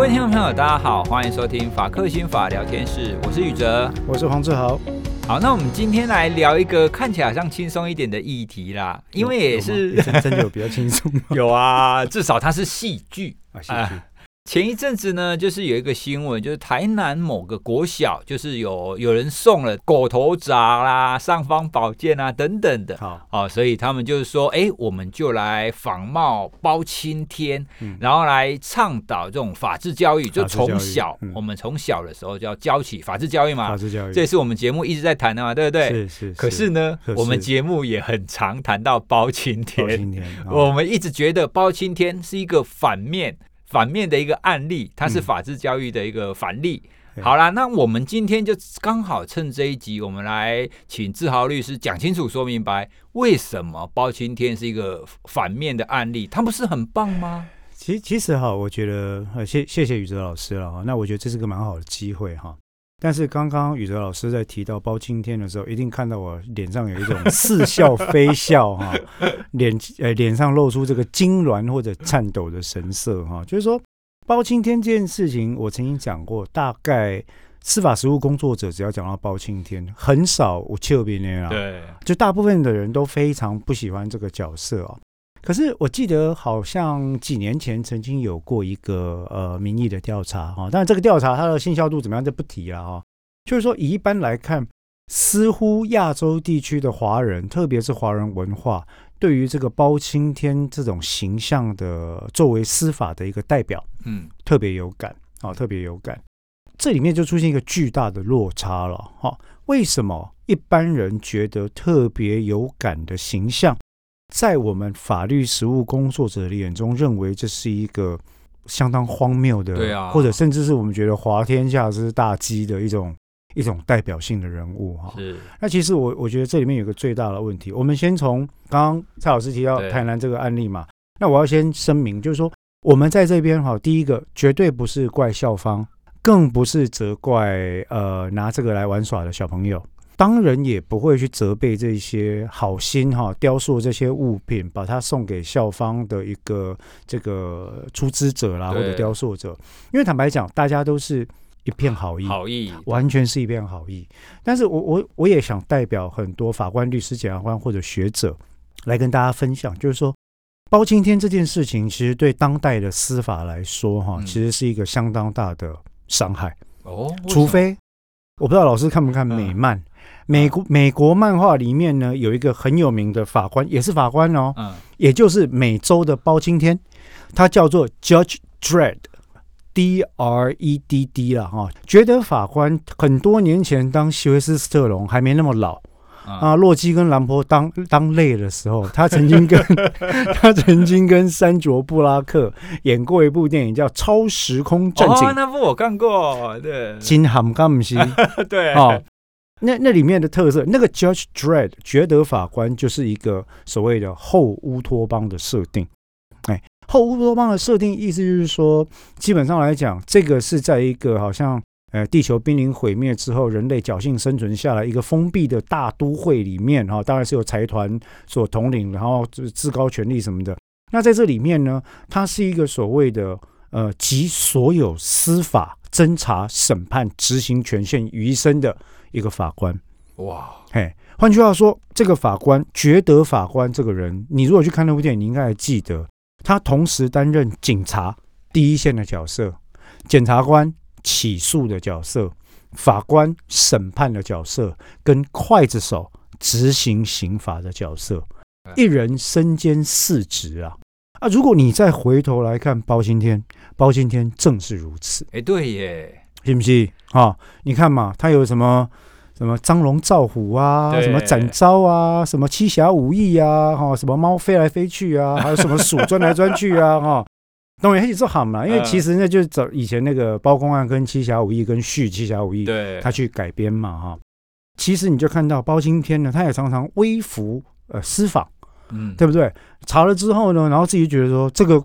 各位听众朋友，大家好，欢迎收听法克心法聊天室，我是宇哲，我是黄志豪。好，那我们今天来聊一个看起来好像轻松一点的议题啦，因为也是真的有比较轻松吗？有啊，至少它是戏剧啊，戏剧。前一阵子呢，就是有一个新闻，就是台南某个国小，就是有有人送了狗头铡啦、尚方宝剑啊等等的，好。啊，所以他们就是说，哎，我们就来仿冒包青天，嗯、然后来倡导这种法治教育，就从小、嗯、我们从小的时候就要教起法治教育嘛，法治教育，这也是我们节目一直在谈的嘛，对不对？是是，是。可是呢，是。我们节目也很常谈到包青天，包青天，哦、我们一直觉得包青天是一个反面。反面的一个案例，它是法治教育的一个反例。嗯、好啦，那我们今天就刚好趁这一集，我们来请志豪律师讲清楚、说明白，为什么包青天是一个反面的案例？他不是很棒吗？其实，其实哈，我觉得，谢谢谢宇哲老师了哈。那我觉得这是个蛮好的机会哈。但是刚刚宇哲老师在提到包青天的时候，一定看到我脸上有一种似笑非笑哈，脸呃脸上露出这个痉挛或者颤抖的神色哈。就是说，包青天这件事情，我曾经讲过，大概司法实务工作者只要讲到包青天，很少我丘比那样，对，就大部分的人都非常不喜欢这个角色啊。可是我记得好像几年前曾经有过一个呃民意的调查哈，但这个调查它的信效度怎么样就不提了哈。就是说，以一般来看，似乎亚洲地区的华人，特别是华人文化，对于这个包青天这种形象的作为司法的一个代表，嗯，特别有感啊，特别有感。这里面就出现一个巨大的落差了哈。为什么一般人觉得特别有感的形象？在我们法律实务工作者的眼中，认为这是一个相当荒谬的，对啊，或者甚至是我们觉得滑天下之大稽的一种一种代表性的人物哈。是。那其实我我觉得这里面有个最大的问题。我们先从刚刚蔡老师提到台南这个案例嘛，那我要先声明，就是说我们在这边哈，第一个绝对不是怪校方，更不是责怪呃拿这个来玩耍的小朋友。当然也不会去责备这些好心哈雕塑这些物品，把它送给校方的一个这个出资者啦，或者雕塑者，因为坦白讲，大家都是一片好意，好意完全是一片好意。但是我我我也想代表很多法官、律师、检察官或者学者来跟大家分享，就是说包青天这件事情，其实对当代的司法来说哈，其实是一个相当大的伤害哦。除非我不知道老师看不看美漫。美国美国漫画里面呢，有一个很有名的法官，也是法官哦，嗯，也就是美洲的包青天，他叫做 Judge Dredd，D R E D D 了哈。觉得法官很多年前当席维斯·斯特龙还没那么老啊，洛基跟兰博当当累的时候，他曾经跟 他曾经跟山卓布拉克演过一部电影叫《超时空战警》。哦，那部我看过，对，金 ham 干姆西，对，哦。那那里面的特色，那个 Judge Dredd 觉得法官就是一个所谓的后乌托邦的设定。哎，后乌托邦的设定意思就是说，基本上来讲，这个是在一个好像呃地球濒临毁灭之后，人类侥幸生存下来一个封闭的大都会里面哈，当然是由财团所统领，然后就至高权力什么的。那在这里面呢，它是一个所谓的呃集所有司法、侦查、审判、执行权限于一身的。一个法官，哇，嘿，换句话说，这个法官觉得法官这个人，你如果去看那部电影，你应该还记得，他同时担任警察第一线的角色，检察官起诉的角色，法官审判的角色，跟刽子手执行刑罚的角色，一人身兼四职啊！啊，如果你再回头来看包青天，包青天正是如此。哎，对耶。是不是哈、哦？你看嘛，他有什么什么张龙赵虎啊，什么展昭啊，什么七侠五义啊，哈，什么猫飞来飞去啊，还有什么鼠钻来钻去啊，哈，当然也是好嘛，因为其实那就是找以前那个包公案跟七侠五义跟续七侠五义，对，他去改编嘛，哈。其实你就看到包青天呢，他也常常微服呃私访，嗯，对不对？查了之后呢，然后自己觉得说这个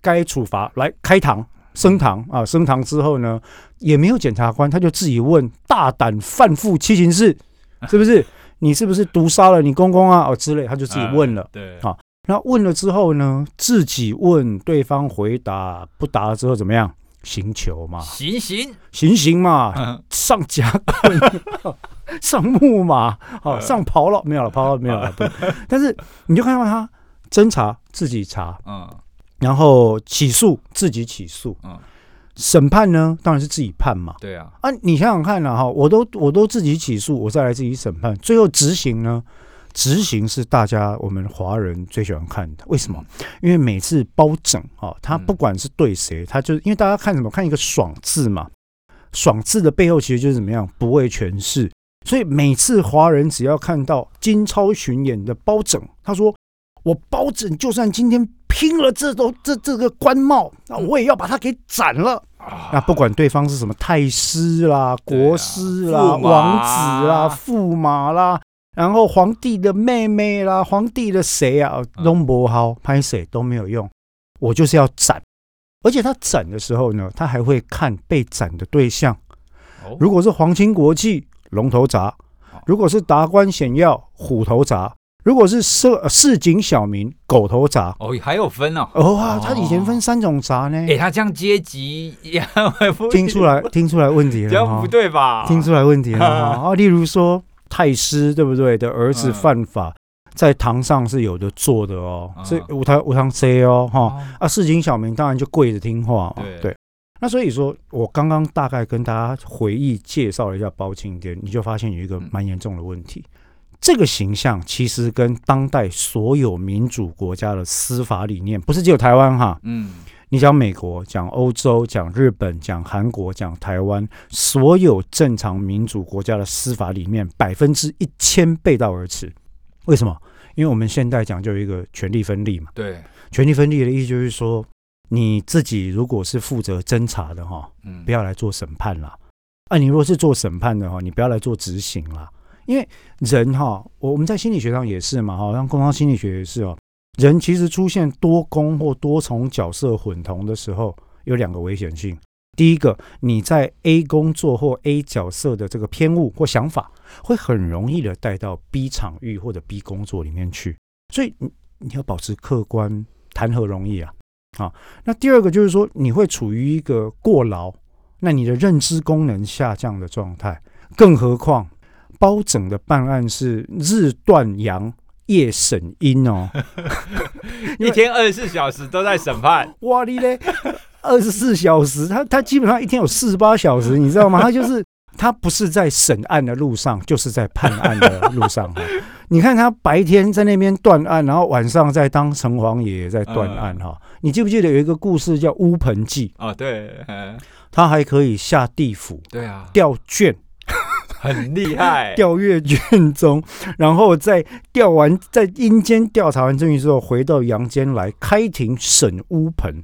该处罚，来开堂。升堂啊，升堂之后呢，也没有检察官，他就自己问：大胆犯妇七情事，是不是？你是不是毒杀了你公公啊？哦之类，他就自己问了。对，好，那问了之后呢，自己问对方回答不答了之后怎么样？刑求嘛，行刑行刑嘛，嗯、上甲棍，上木马，好上跑了，没有了，跑了没有了。但是你就看到他侦查自己查，嗯，然后起诉自己起诉，嗯，审判呢当然是自己判嘛，对啊，啊，你想想看了哈，我都我都自己起诉，我再来自己审判，最后执行呢？执行是大家我们华人最喜欢看的，为什么？因为每次包拯啊，他不管是对谁，他就因为大家看什么？看一个爽字嘛，爽字的背后其实就是怎么样？不畏权势。所以每次华人只要看到金超巡演的包拯，他说：“我包拯就算今天拼了这都这这个官帽，那我也要把他给斩了。”那不管对方是什么太师啦、国师啦、王子啦、驸马啦。然后皇帝的妹妹啦，皇帝的谁啊，都不好，拍谁都没有用，我就是要斩。而且他斩的时候呢，他还会看被斩的对象。如果是皇亲国戚，龙头铡；如果是达官显要，虎头鍘；如果是市市井小民，狗头鍘。哦，还有分哦。哦啊，他以前分三种鍘呢。哎，他这样阶级也 听出来，听出来问题了，这样不对吧？听出来问题了 啊，例如说。太师对不对？的儿子犯法，在堂上是有的做的哦，这五堂五堂 C 哦哈啊，市井小民当然就跪着听话对，那所以说我刚刚大概跟大家回忆介绍了一下包青天，你就发现有一个蛮严重的问题，这个形象其实跟当代所有民主国家的司法理念，不是只有台湾哈，嗯。你讲美国，讲欧洲，讲日本，讲韩国，讲台湾，所有正常民主国家的司法理念，百分之一千背道而驰。为什么？因为我们现在讲究一个权力分立嘛。对，权力分立的意思就是说，你自己如果是负责侦查的哈，嗯，不要来做审判啦。啊，你如果是做审判的话，你不要来做执行啦。因为人哈，我我们在心理学上也是嘛，哈，像工商心理学也是哦。人其实出现多工或多重角色混同的时候，有两个危险性。第一个，你在 A 工作或 A 角色的这个偏误或想法，会很容易的带到 B 场域或者 B 工作里面去。所以你你要保持客观，谈何容易啊！啊，那第二个就是说，你会处于一个过劳，那你的认知功能下降的状态。更何况，包拯的办案是日断阳。夜审阴哦，一天二十四小时都在审判。哇你嘞，二十四小时，他他基本上一天有四十八小时，你知道吗？他就是他不是在审案的路上，就是在判案的路上。你看他白天在那边断案，然后晚上在当城隍爷在断案哈。你记不记得有一个故事叫乌盆记啊？对，他还可以下地府，对啊，调卷。很厉害，调阅卷宗，然后在调完在阴间调查完证据之后，回到阳间来开庭审乌盆。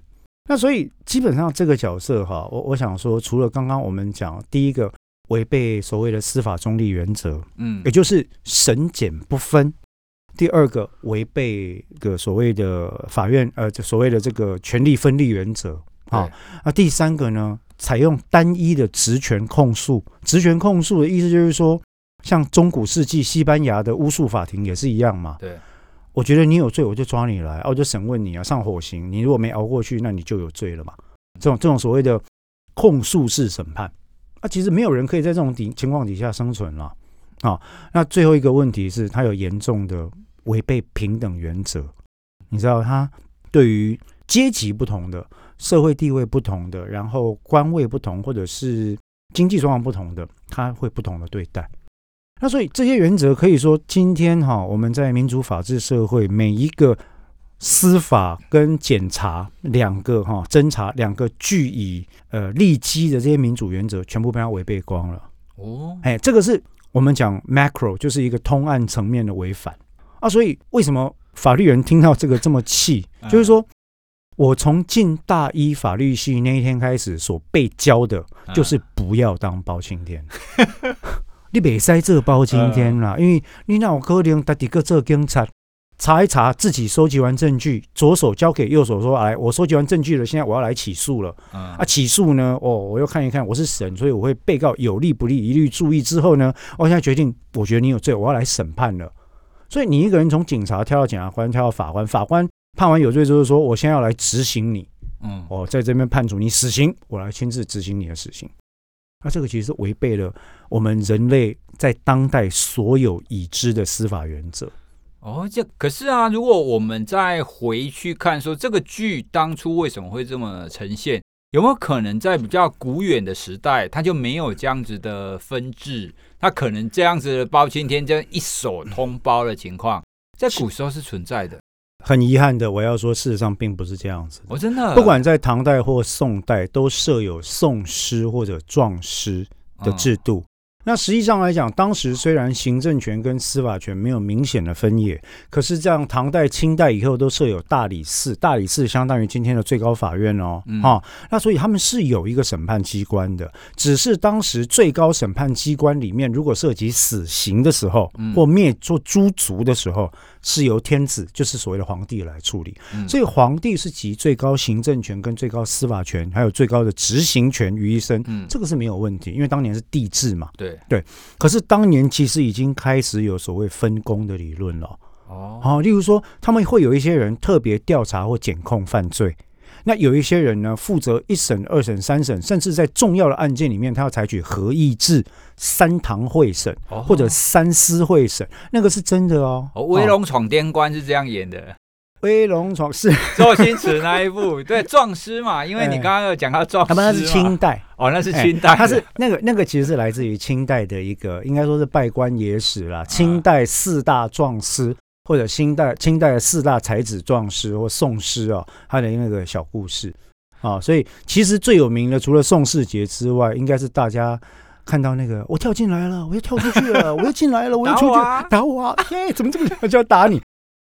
那所以基本上这个角色哈，我我想说，除了刚刚我们讲第一个违背所谓的司法中立原则，嗯，也就是审检不分；第二个违背个所谓的法院呃，所谓的这个权力分立原则啊，那第三个呢？采用单一的职权控诉，职权控诉的意思就是说，像中古世纪西班牙的巫术法庭也是一样嘛。对，我觉得你有罪，我就抓你来，我就审问你啊，上火刑。你如果没熬过去，那你就有罪了嘛。这种这种所谓的控诉式审判，啊，其实没有人可以在这种底情况底下生存了啊。那最后一个问题是，他有严重的违背平等原则。你知道，他对于阶级不同的。社会地位不同的，然后官位不同，或者是经济状况不同的，他会不同的对待。那所以这些原则可以说，今天哈我们在民主法治社会，每一个司法跟检察两个哈侦查两个据以呃立基的这些民主原则，全部被他违背光了。哦，哎，这个是我们讲 macro，就是一个通案层面的违反啊。所以为什么法律人听到这个这么气？就是说。我从进大一法律系那一天开始，所被教的就是不要当包青天。你别塞这包青天啦，因为你那我可能到底个做警察，查一查自己收集完证据，左手交给右手说：“来，我收集完证据了，现在我要来起诉了。”啊，起诉呢？哦，我又看一看，我是审，所以我会被告有利不利一律注意。之后呢，我现在决定，我觉得你有罪，我要来审判了。所以你一个人从警察跳到检察官，跳到法官，法官。判完有罪之后说：“我现在要来执行你嗯，我在这边判处你死刑，我来亲自执行你的死刑。那这个其实是违背了我们人类在当代所有已知的司法原则。哦，这可是啊，如果我们再回去看说，说这个剧当初为什么会这么呈现，有没有可能在比较古远的时代，它就没有这样子的分治，它可能这样子的包青天这样一手通包的情况，在古时候是存在的。很遗憾的，我要说，事实上并不是这样子。我、哦、真的，不管在唐代或宋代，都设有讼师或者状师的制度。嗯那实际上来讲，当时虽然行政权跟司法权没有明显的分野，可是这样唐代、清代以后都设有大理寺，大理寺相当于今天的最高法院哦，哈、嗯哦，那所以他们是有一个审判机关的，只是当时最高审判机关里面，如果涉及死刑的时候，或灭做诛族的时候。是由天子，就是所谓的皇帝来处理，嗯、所以皇帝是集最高行政权跟最高司法权，还有最高的执行权于一身，嗯，这个是没有问题，因为当年是帝制嘛，对。对。可是当年其实已经开始有所谓分工的理论了，哦，好，例如说他们会有一些人特别调查或检控犯罪。那有一些人呢，负责一审、二审、三审，甚至在重要的案件里面，他要采取合议制、三堂会审或者三司会审，那个是真的哦。哦，威龙闯天关是这样演的。威龙闯是 周星驰那一部，对，壮师嘛，因为你刚刚有讲到壮师，他们那是清代哦，那是清代，他是那个那个其实是来自于清代的一个，应该说是拜官野史啦，清代四大壮师。或者清代清代的四大才子壮士或宋诗啊，他的那个小故事啊，所以其实最有名的除了宋世杰之外，应该是大家看到那个我跳进来了，我又跳出去了，我又进来了，我又出去 打我啊！嘿，怎么这么就要打你？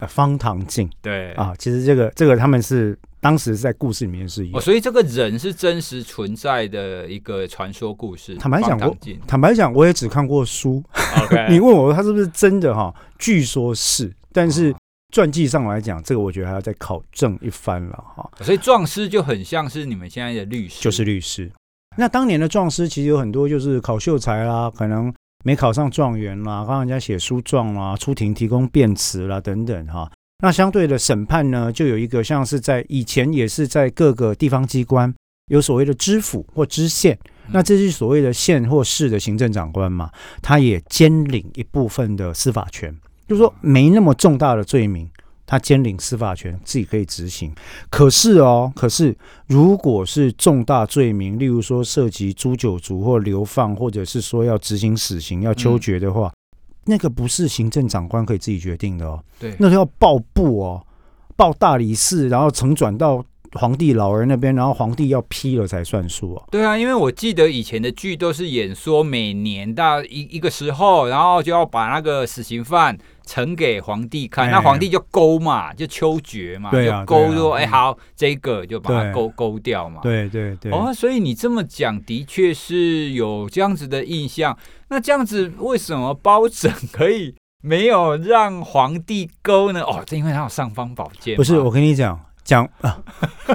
方唐镜对啊，其实这个这个他们是当时在故事里面是有，所以这个人是真实存在的一个传说故事。坦白讲，我坦白讲，我也只看过书。你问我他是不是真的哈？据说是。但是传记上来讲，这个我觉得还要再考证一番了哈。所以壮师就很像是你们现在的律师，就是律师。那当年的壮师其实有很多就是考秀才啦，可能没考上状元啦，帮人家写书状啦，出庭提供辩词啦等等哈。那相对的审判呢，就有一个像是在以前也是在各个地方机关有所谓的知府或知县，那这是所谓的县或市的行政长官嘛，他也兼领一部分的司法权。就是说，没那么重大的罪名，他兼领司法权，自己可以执行。可是哦，可是如果是重大罪名，例如说涉及诛九族或流放，或者是说要执行死刑、要秋决的话，嗯、那个不是行政长官可以自己决定的哦。对，那是要报部哦，报大理寺，然后呈转到。皇帝老人那边，然后皇帝要批了才算数啊。对啊，因为我记得以前的剧都是演说，每年到一一个时候，然后就要把那个死刑犯呈给皇帝看，那皇帝就勾嘛，就秋决嘛，就勾说，哎，好，这个就把它勾勾掉嘛。对对对。哦，所以你这么讲，的确是有这样子的印象。那这样子，为什么包拯可以没有让皇帝勾呢？哦，这因为他有尚方宝剑。不是，我跟你讲。讲啊，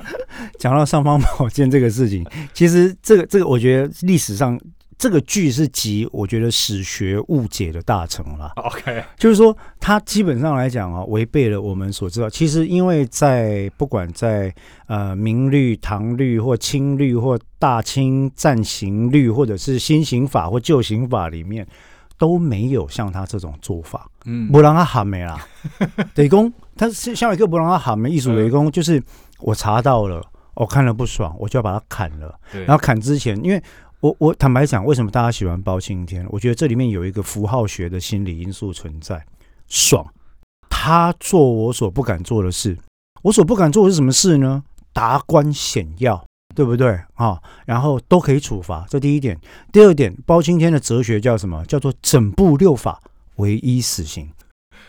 讲到尚方宝剑这个事情，其实这个这个，我觉得历史上这个剧是集我觉得史学误解的大成了。OK，就是说，它基本上来讲啊，违背了我们所知道。其实，因为在不管在呃明律、唐律或清律或大清暂行律，或者是新刑法或旧刑法里面。都没有像他这种做法，嗯，不让他喊没啦，雷公，他是像一个不让他喊没艺术雷公，就是我查到了，我看了不爽，我就要把他砍了。然后砍之前，因为我我坦白讲，为什么大家喜欢包青天？我觉得这里面有一个符号学的心理因素存在。爽，他做我所不敢做的事，我所不敢做的是什么事呢？达官显要。对不对啊、哦？然后都可以处罚，这第一点。第二点，包青天的哲学叫什么？叫做整部六法唯一死刑。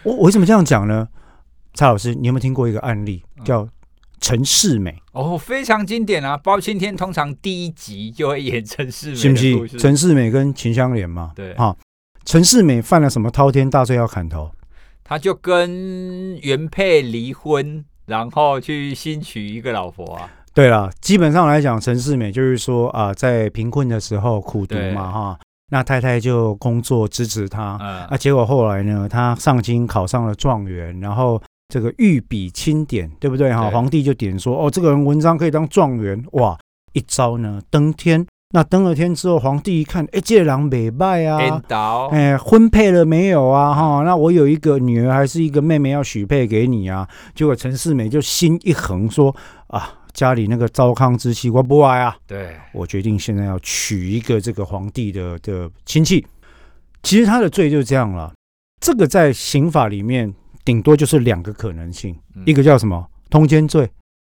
我我为什么这样讲呢？蔡老师，你有没有听过一个案例叫陈世美？哦，非常经典啊！包青天通常第一集就会演陈世美，是不是？陈世美跟秦香莲嘛？对啊。陈世美犯了什么滔天大罪要砍头？他就跟原配离婚，然后去新娶一个老婆啊。对了，基本上来讲，陈世美就是说啊，在贫困的时候苦读嘛，哈，那太太就工作支持他，啊，结果后来呢，他上京考上了状元，然后这个御笔钦点，对不对哈？皇帝就点说，哦，这个人文章可以当状元，哇，一招呢登天。那登了天之后，皇帝一看，哎，这人美败啊，哎，婚配了没有啊？哈，那我有一个女儿还是一个妹妹要许配给你啊？结果陈世美就心一横说，啊，家里那个糟糠之妻我不爱啊，对，我决定现在要娶一个这个皇帝的的亲戚。其实他的罪就是这样了，这个在刑法里面顶多就是两个可能性，一个叫什么通奸罪，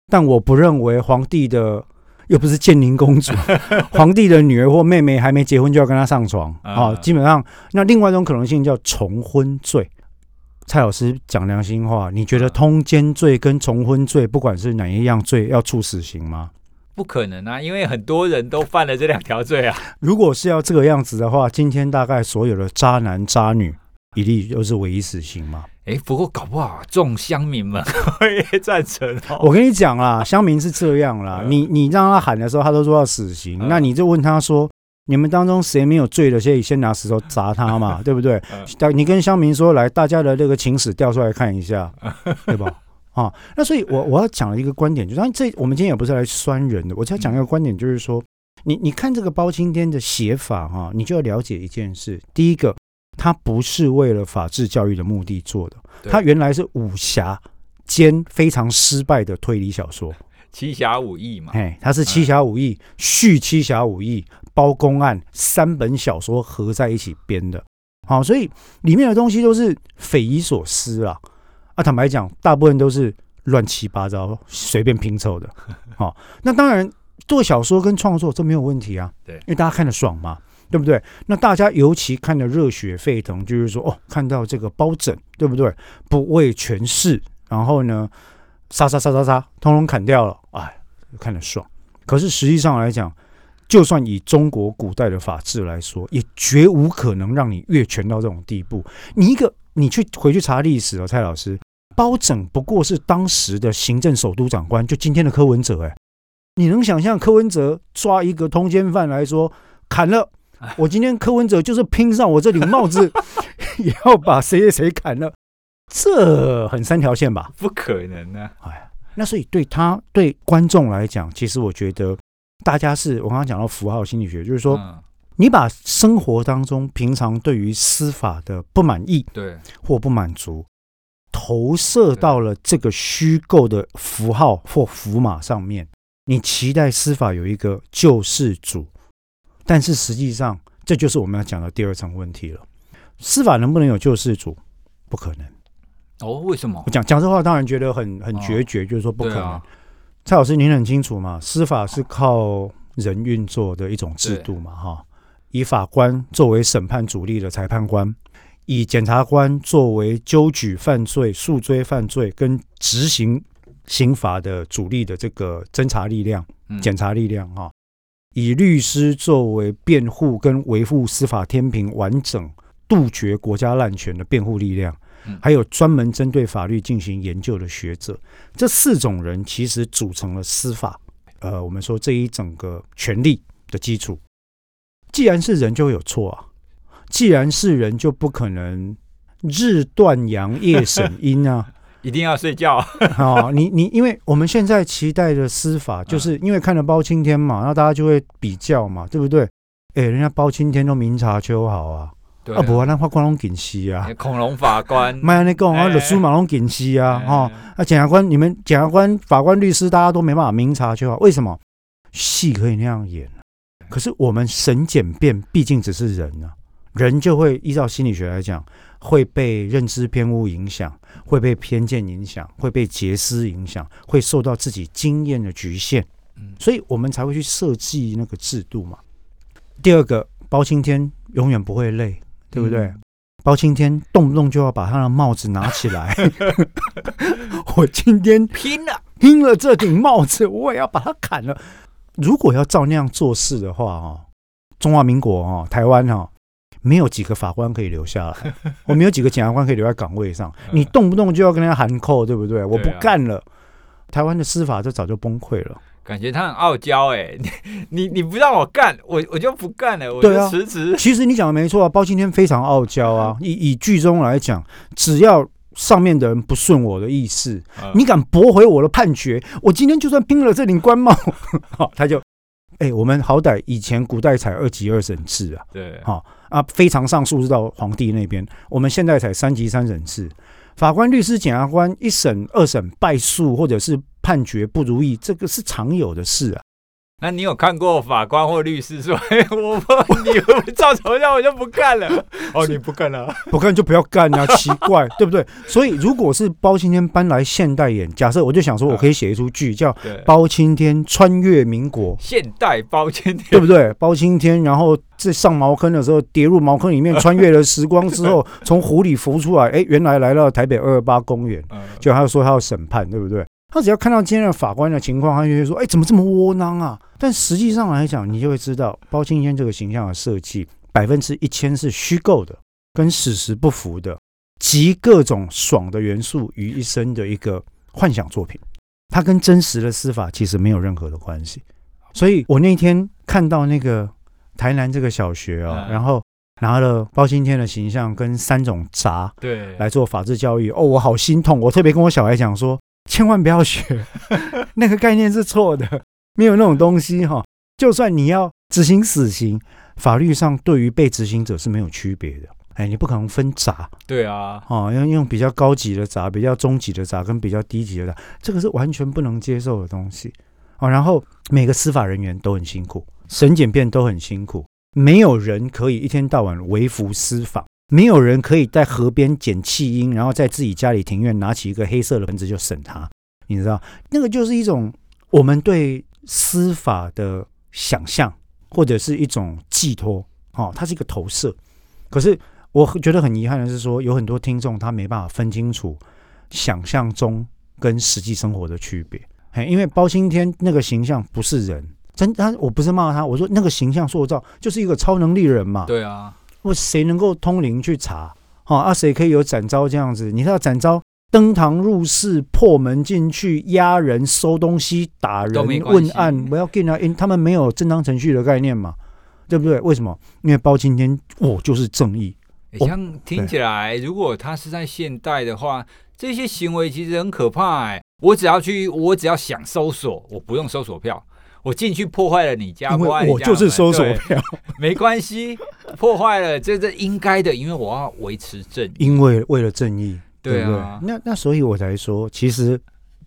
但我不认为皇帝的。又不是建宁公主，皇帝的女儿或妹妹还没结婚就要跟他上床啊！基本上，那另外一种可能性叫重婚罪。蔡老师讲良心话，你觉得通奸罪跟重婚罪，不管是哪一样罪，要处死刑吗？不可能啊，因为很多人都犯了这两条罪啊。如果是要这个样子的话，今天大概所有的渣男渣女一律都是唯一死刑吗？哎，不过搞不好众乡民们也 赞成哦。我跟你讲啦，乡民是这样啦，你你让他喊的时候，他都说要死刑，那你就问他说，你们当中谁没有罪的，先先拿石头砸他嘛，对不对？你跟乡民说，来，大家的这个情史调出来看一下，对吧？啊，那所以我我要讲的一个观点，就是这我们今天也不是来酸人的，我只要讲一个观点，就是说，你你看这个包青天的写法哈，你就要了解一件事，第一个。他不是为了法治教育的目的做的，他原来是武侠兼非常失败的推理小说，七侠五义嘛，哎，他是七侠五义续七侠五义包公案三本小说合在一起编的，好，所以里面的东西都是匪夷所思啊，啊，坦白讲，大部分都是乱七八糟随便拼凑的，好，那当然做小说跟创作这没有问题啊，对，因为大家看得爽嘛。对不对？那大家尤其看得热血沸腾，就是说哦，看到这个包拯，对不对？不畏权势，然后呢，杀杀杀杀杀，通通砍掉了，哎，看得爽。可是实际上来讲，就算以中国古代的法治来说，也绝无可能让你越权到这种地步。你一个，你去回去查历史哦，蔡老师，包拯不过是当时的行政首都长官，就今天的柯文哲，哎，你能想象柯文哲抓一个通奸犯来说砍了？我今天柯文哲就是拼上我这顶帽子，也 要把谁谁谁砍了，这很三条线吧？不可能啊！哎，那所以对他对观众来讲，其实我觉得大家是我刚刚讲到符号心理学，就是说，你把生活当中平常对于司法的不满意，对或不满足，投射到了这个虚构的符号或符码上面，你期待司法有一个救世主。但是实际上，这就是我们要讲的第二层问题了。司法能不能有救世主？不可能。哦，为什么？我讲讲这话当然觉得很很决绝，就是说不可能。蔡老师，您很清楚嘛？司法是靠人运作的一种制度嘛？哈，以法官作为审判主力的裁判官，以检察官作为纠举犯罪、诉追犯罪跟执行刑罚的主力的这个侦查力量、检察力量，哈。以律师作为辩护跟维护司法天平完整、杜绝国家滥权的辩护力量，还有专门针对法律进行研究的学者，这四种人其实组成了司法。呃，我们说这一整个权力的基础。既然是人，就会有错啊；既然是人，就不可能日断阳，夜审阴啊。一定要睡觉 哦！你你，因为我们现在期待的司法，就是因为看了包青天嘛，那大家就会比较嘛，对不对？哎，人家包青天都明察秋毫啊，啊。不啊，那法官拢紧西啊，恐龙法官，麦安尼讲啊，律师嘛拢紧西啊，哈，那检察官，你们检察官、法官、律师，大家都没办法明察秋毫，为什么？戏可以那样演，可是我们审检辩毕竟只是人啊，人就会依照心理学来讲。会被认知偏误影响，会被偏见影响，会被结思影响，会受到自己经验的局限，所以我们才会去设计那个制度嘛。第二个，包青天永远不会累，对不对？嗯、包青天动不动就要把他的帽子拿起来，我今天拼了，拼了这顶帽子，我也要把它砍了。如果要照那样做事的话，哈，中华民国哦，台湾哦。没有几个法官可以留下来，我没有几个检察官可以留在岗位上。你动不动就要跟人家喊扣，对不对？我不干了，台湾的司法就早就崩溃了。感觉他很傲娇哎，你你你不让我干，我我就不干了，我就辞职。其实你讲的没错啊，包青天非常傲娇啊。以以剧中来讲，只要上面的人不顺我的意思，你敢驳回我的判决，我今天就算拼了这顶官帽。好，他就，哎、欸，我们好歹以前古代才二级二审制啊，对，好啊，非常上诉是到皇帝那边，我们现在才三级三审制，法官、律师、检察官一审、二审败诉或者是判决不如意，这个是常有的事啊。那你有看过法官或律师说：“ 哎，我不，你照头像，我就不干了。”哦，你不干了，不干就不要干啊！奇怪，对不对？所以，如果是包青天搬来现代演，假设我就想说，我可以写一出剧叫《包青天穿越民国》，现代包青天，对不对？包青天，然后在上茅坑的时候跌入茅坑里面，穿越了时光之后，从湖里浮出来，哎，原来来到台北二二八公园，就他说他要审判，对不对？他只要看到今天的法官的情况，他就会说：“哎，怎么这么窝囊啊？”但实际上来讲，你就会知道，包青天这个形象的设计，百分之一千是虚构的，跟史实不符的，集各种爽的元素于一身的一个幻想作品。它跟真实的司法其实没有任何的关系。所以我那天看到那个台南这个小学啊，然后拿了包青天的形象跟三种杂，对，来做法治教育。哦，我好心痛。我特别跟我小孩讲说。千万不要学，那个概念是错的，没有那种东西哈。就算你要执行死刑，法律上对于被执行者是没有区别的。哎，你不可能分闸。对啊，哦，要用比较高级的闸，比较中级的闸跟比较低级的闸，这个是完全不能接受的东西。哦，然后每个司法人员都很辛苦，审检辩都很辛苦，没有人可以一天到晚为服私访。没有人可以在河边捡弃婴，然后在自己家里庭院拿起一个黑色的盆子就审他，你知道，那个就是一种我们对司法的想象，或者是一种寄托，哦，它是一个投射。可是我觉得很遗憾的是说，有很多听众他没办法分清楚想象中跟实际生活的区别。嘿，因为包青天那个形象不是人，真他我不是骂他，我说那个形象塑造就是一个超能力人嘛。对啊。我谁能够通灵去查？哦啊，谁可以有展昭这样子？你知道展昭登堂入室、破门进去、压人、收东西、打人、问案，不要跟他，因他们没有正当程序的概念嘛，对不对？为什么？因为包青天，我就是正义。这样听起来，如果他是在现代的话，这些行为其实很可怕。哎，我只要去，我只要想搜索，我不用搜索票。我进去破坏了你家，因为我就是搜索票，没关系，破坏了这这应该的，因为我要维持正义，因为为了正义，对啊，对对？那那所以我才说，其实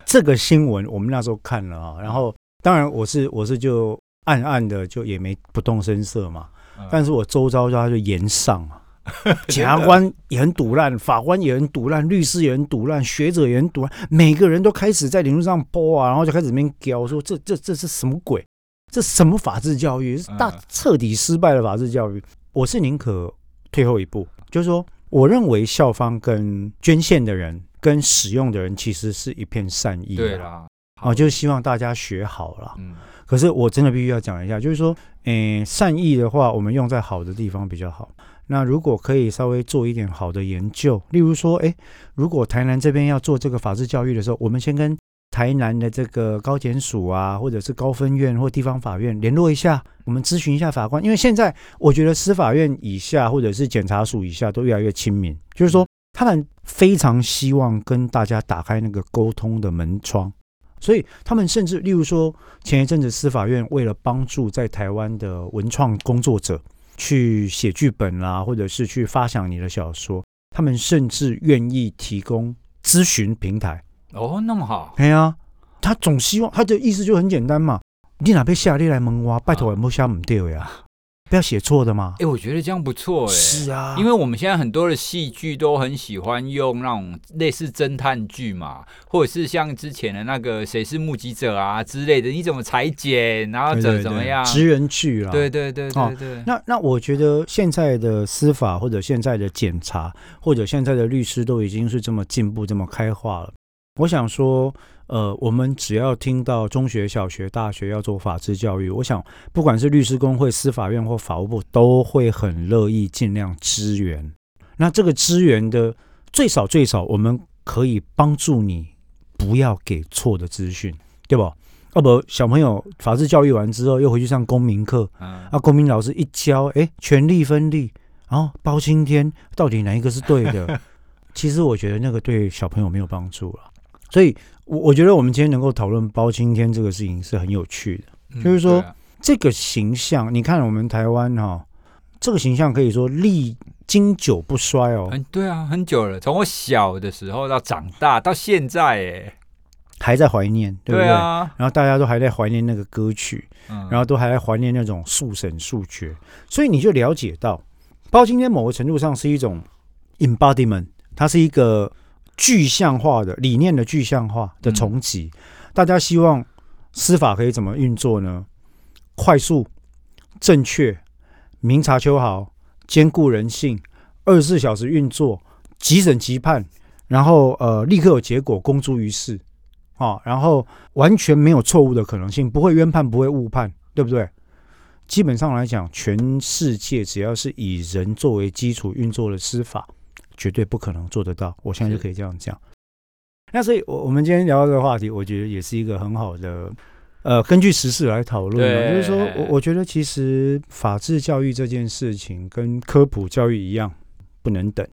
这个新闻我们那时候看了啊，然后当然我是我是就暗暗的就也没不动声色嘛，但是我周遭就他就炎上啊。检察官也很堵烂，法官也很堵烂，律师也很堵烂，学者也很堵烂，每个人都开始在领路上播啊，然后就开始面教说这这这是什么鬼？这什么法治教育？是大彻底失败的法治教育。我是宁可退后一步，就是说，我认为校方跟捐献的人跟使用的人其实是一片善意。对啦，啊，就是希望大家学好了。嗯，可是我真的必须要讲一下，就是说，诶，善意的话，我们用在好的地方比较好。那如果可以稍微做一点好的研究，例如说，诶，如果台南这边要做这个法治教育的时候，我们先跟台南的这个高检署啊，或者是高分院或地方法院联络一下，我们咨询一下法官，因为现在我觉得司法院以下或者是检察署以下都越来越亲民，就是说他们非常希望跟大家打开那个沟通的门窗，所以他们甚至例如说前一阵子司法院为了帮助在台湾的文创工作者。去写剧本啦，或者是去发想你的小说，他们甚至愿意提供咨询平台。哦，那么好。对啊，他总希望他的意思就很简单嘛，你哪被下你来蒙我，拜托也莫下唔掉呀。不要写错的吗？哎、欸，我觉得这样不错哎、欸。是啊，因为我们现在很多的戏剧都很喜欢用那种类似侦探剧嘛，或者是像之前的那个谁是目击者啊之类的，你怎么裁剪，然后怎么怎么样，职人剧啦。对对对对对，对、哦。那那我觉得现在的司法或者现在的检察或者现在的律师都已经是这么进步这么开化了。我想说。呃，我们只要听到中学、小学、大学要做法治教育，我想不管是律师公会、司法院或法务部，都会很乐意尽量支援。那这个支援的最少最少，我们可以帮助你不要给错的资讯，对吧？要不小朋友法治教育完之后，又回去上公民课，啊，公民老师一教，哎，权力分立，然后包青天到底哪一个是对的？其实我觉得那个对小朋友没有帮助了。所以，我我觉得我们今天能够讨论包青天这个事情是很有趣的。嗯、就是说，啊、这个形象，你看我们台湾哈、哦，这个形象可以说历经久不衰哦。嗯，对啊，很久了，从我小的时候到长大到现在，哎，还在怀念，对不对？对啊。然后大家都还在怀念那个歌曲，嗯、然后都还在怀念那种速审速决，所以你就了解到，包青天某个程度上是一种 embodiment，它是一个。具象化的理念的具象化的重启，嗯、大家希望司法可以怎么运作呢？快速、正确、明察秋毫、兼顾人性、二十四小时运作、即审即判，然后呃立刻有结果公诸于世啊，然后完全没有错误的可能性，不会冤判，不会误判，对不对？基本上来讲，全世界只要是以人作为基础运作的司法。绝对不可能做得到，我现在就可以这样讲。那所以，我我们今天聊这个话题，我觉得也是一个很好的，呃，根据时事来讨论。就是说我我觉得其实法治教育这件事情跟科普教育一样，不能等，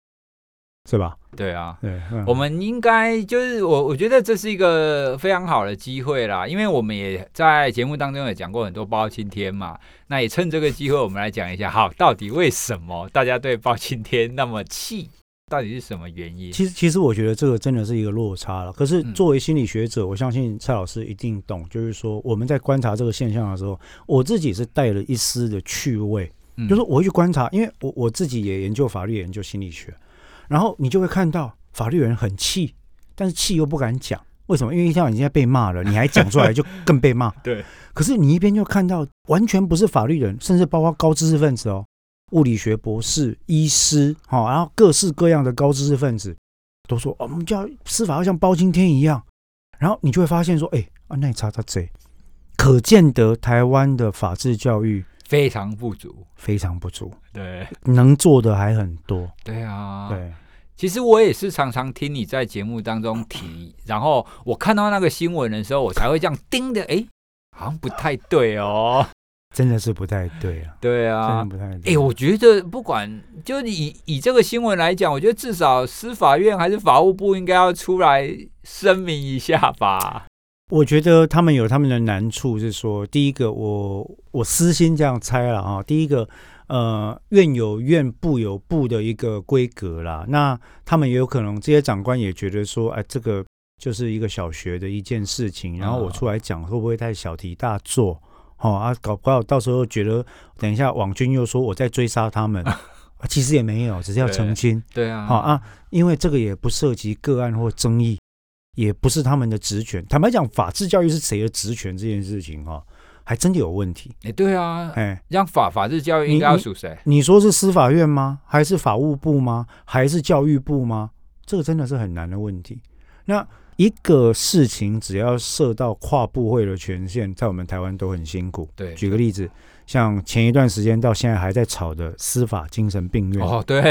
是吧？对啊，对，嗯、我们应该就是我我觉得这是一个非常好的机会啦，因为我们也在节目当中也讲过很多包青天嘛，那也趁这个机会，我们来讲一下，好，到底为什么大家对包青天那么气？到底是什么原因？其实，其实我觉得这个真的是一个落差了。可是，作为心理学者，我相信蔡老师一定懂。就是说，我们在观察这个现象的时候，我自己是带了一丝的趣味，就是我会去观察，因为我我自己也研究法律，研究心理学，然后你就会看到法律人很气，但是气又不敢讲，为什么？因为一听到你现在被骂了，你还讲出来就更被骂。对。可是你一边就看到，完全不是法律人，甚至包括高知识分子哦。物理学博士、医师，哈，然后各式各样的高知识分子都说：“哦，我们叫司法要像包青天一样。”然后你就会发现说：“哎，啊，那你查查这，可见得台湾的法治教育非常不足，非常不足。对，能做的还很多。对啊，对。其实我也是常常听你在节目当中提，然后我看到那个新闻的时候，我才会这样盯着，哎，好像不太对哦。”真的是不太对啊！对啊，真的不太对。哎、欸，我觉得不管就以以这个新闻来讲，我觉得至少司法院还是法务部应该要出来声明一下吧。我觉得他们有他们的难处，是说第一个，我我私心这样猜了啊。第一个，呃，院有院，部有部的一个规格啦。那他们也有可能这些长官也觉得说，哎，这个就是一个小学的一件事情，然后我出来讲会不会太小题大做？哦啊，搞不好到时候觉得，等一下网军又说我在追杀他们，其实也没有，只是要澄清。对，对啊，好啊，因为这个也不涉及个案或争议，也不是他们的职权。坦白讲，法治教育是谁的职权这件事情哈，还真的有问题。哎，对啊，哎，让法法治教育应该要属谁？你说是司法院吗？还是法务部吗？还是教育部吗？这个真的是很难的问题。那。一个事情只要涉到跨部会的权限，在我们台湾都很辛苦。对，举个例子，像前一段时间到现在还在吵的司法精神病院。哦，对，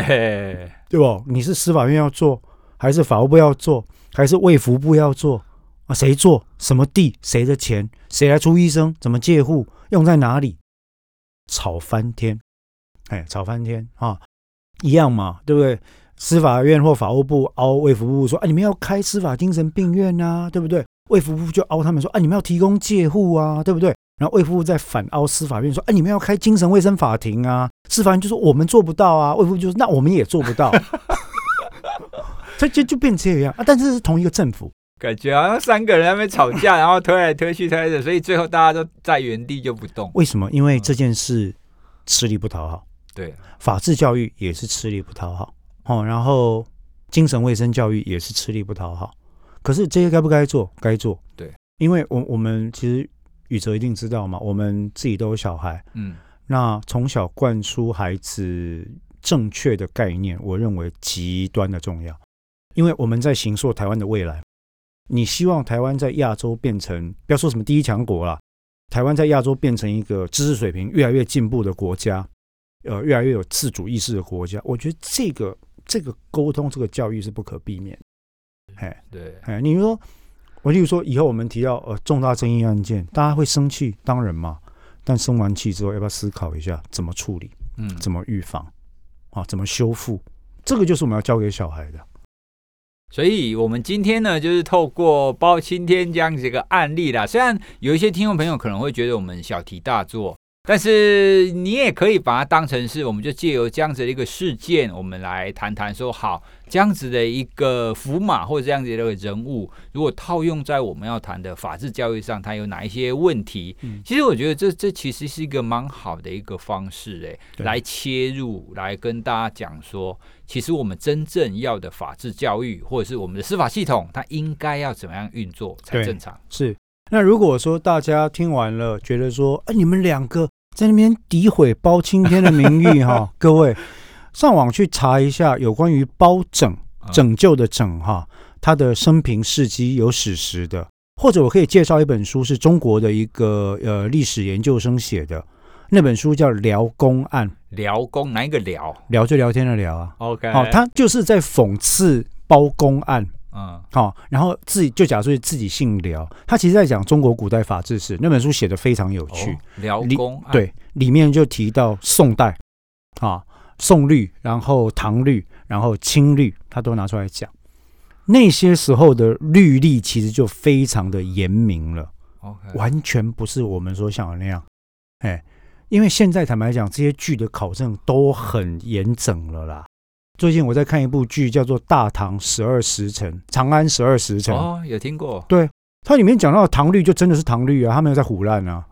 对不？你是司法院要做，还是法务部要做，还是卫福部要做？啊，谁做？什么地？谁的钱？谁来出医生？怎么借护？用在哪里？吵翻天！哎，吵翻天啊！一样嘛，对不对？司法院或法务部凹卫福部说：“啊，你们要开司法精神病院啊，对不对？”卫福部就凹他们说：“啊，你们要提供介护啊，对不对？”然后卫福部再反凹司法院说：“啊，你们要开精神卫生法庭啊。”司法院就说：“我们做不到啊。”卫福部就说：“那我们也做不到。”这就就变成这样啊！但是是同一个政府，感觉好像三个人在那边吵架，然后推来推去推来推去，所以最后大家都在原地就不动。为什么？因为这件事吃力不讨好。对，法治教育也是吃力不讨好。哦，然后精神卫生教育也是吃力不讨好，可是这些该不该做？该做。对，因为我我们其实宇哲一定知道嘛，我们自己都有小孩，嗯，那从小灌输孩子正确的概念，我认为极端的重要，因为我们在形塑台湾的未来。你希望台湾在亚洲变成，不要说什么第一强国了，台湾在亚洲变成一个知识水平越来越进步的国家，呃，越来越有自主意识的国家，我觉得这个。这个沟通，这个教育是不可避免。哎，对，哎，你说，我例如说，以后我们提到呃重大争议案件，大家会生气，当然嘛。但生完气之后，要不要思考一下怎么处理？嗯，怎么预防？啊，怎么修复？这个就是我们要教给小孩的。所以，我们今天呢，就是透过包青天这样子一个案例啦。虽然有一些听众朋友可能会觉得我们小题大做。但是你也可以把它当成是，我们就借由这样子的一个事件，我们来谈谈说，好，这样子的一个符码或者这样子的一个人物，如果套用在我们要谈的法治教育上，它有哪一些问题？嗯，其实我觉得这这其实是一个蛮好的一个方式，哎，来切入，来跟大家讲说，其实我们真正要的法治教育，或者是我们的司法系统，它应该要怎么样运作才正常？是。那如果说大家听完了，觉得说，哎，你们两个在那边诋毁包青天的名誉 哈，各位上网去查一下有关于包拯拯救的拯哈，他的生平事迹有史实的，或者我可以介绍一本书，是中国的一个呃历史研究生写的，那本书叫《辽公案》。辽公哪一个辽？聊就聊天的聊啊。OK，好，他就是在讽刺包公案。嗯，好、哦，然后自己就假设自己姓辽，他其实在讲中国古代法治史，那本书写的非常有趣。辽、哦、公对，里面就提到宋代，啊、哦，宋律，然后唐律，然后清律，他都拿出来讲。那些时候的律例其实就非常的严明了，okay. 完全不是我们所想的那样。哎，因为现在坦白讲，这些剧的考证都很严整了啦。最近我在看一部剧，叫做《大唐十二时辰》，长安十二时辰哦，有听过？对，它里面讲到的唐律就真的是唐律啊，他没有在唬烂啊。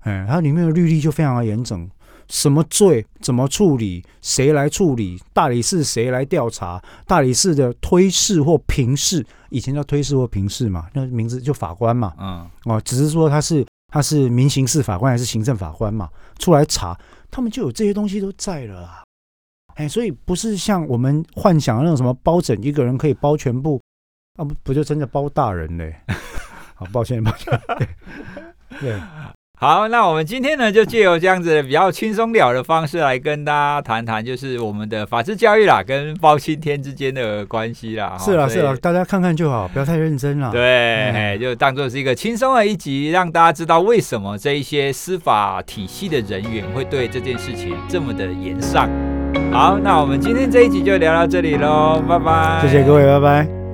哎，它里面的律例就非常的严整，什么罪怎么处理，谁来处理，大理寺谁来调查，大理寺的推事或评事，以前叫推事或评事嘛，那名字就法官嘛，嗯，哦，只是说他是他是民刑事法官还是行政法官嘛，出来查，他们就有这些东西都在了啊。哎，所以不是像我们幻想的那种什么包拯一个人可以包全部，啊不不就真的包大人嘞？好，抱歉抱歉。对，好，那我们今天呢就借由这样子比较轻松了的方式来跟大家谈谈，就是我们的法治教育啦，跟包青天之间的关系啦。是啦是啦，大家看看就好，不要太认真了。对，嗯、就当做是一个轻松的一集，让大家知道为什么这一些司法体系的人员会对这件事情这么的严上。好，那我们今天这一集就聊到这里喽，拜拜。谢谢各位，拜拜。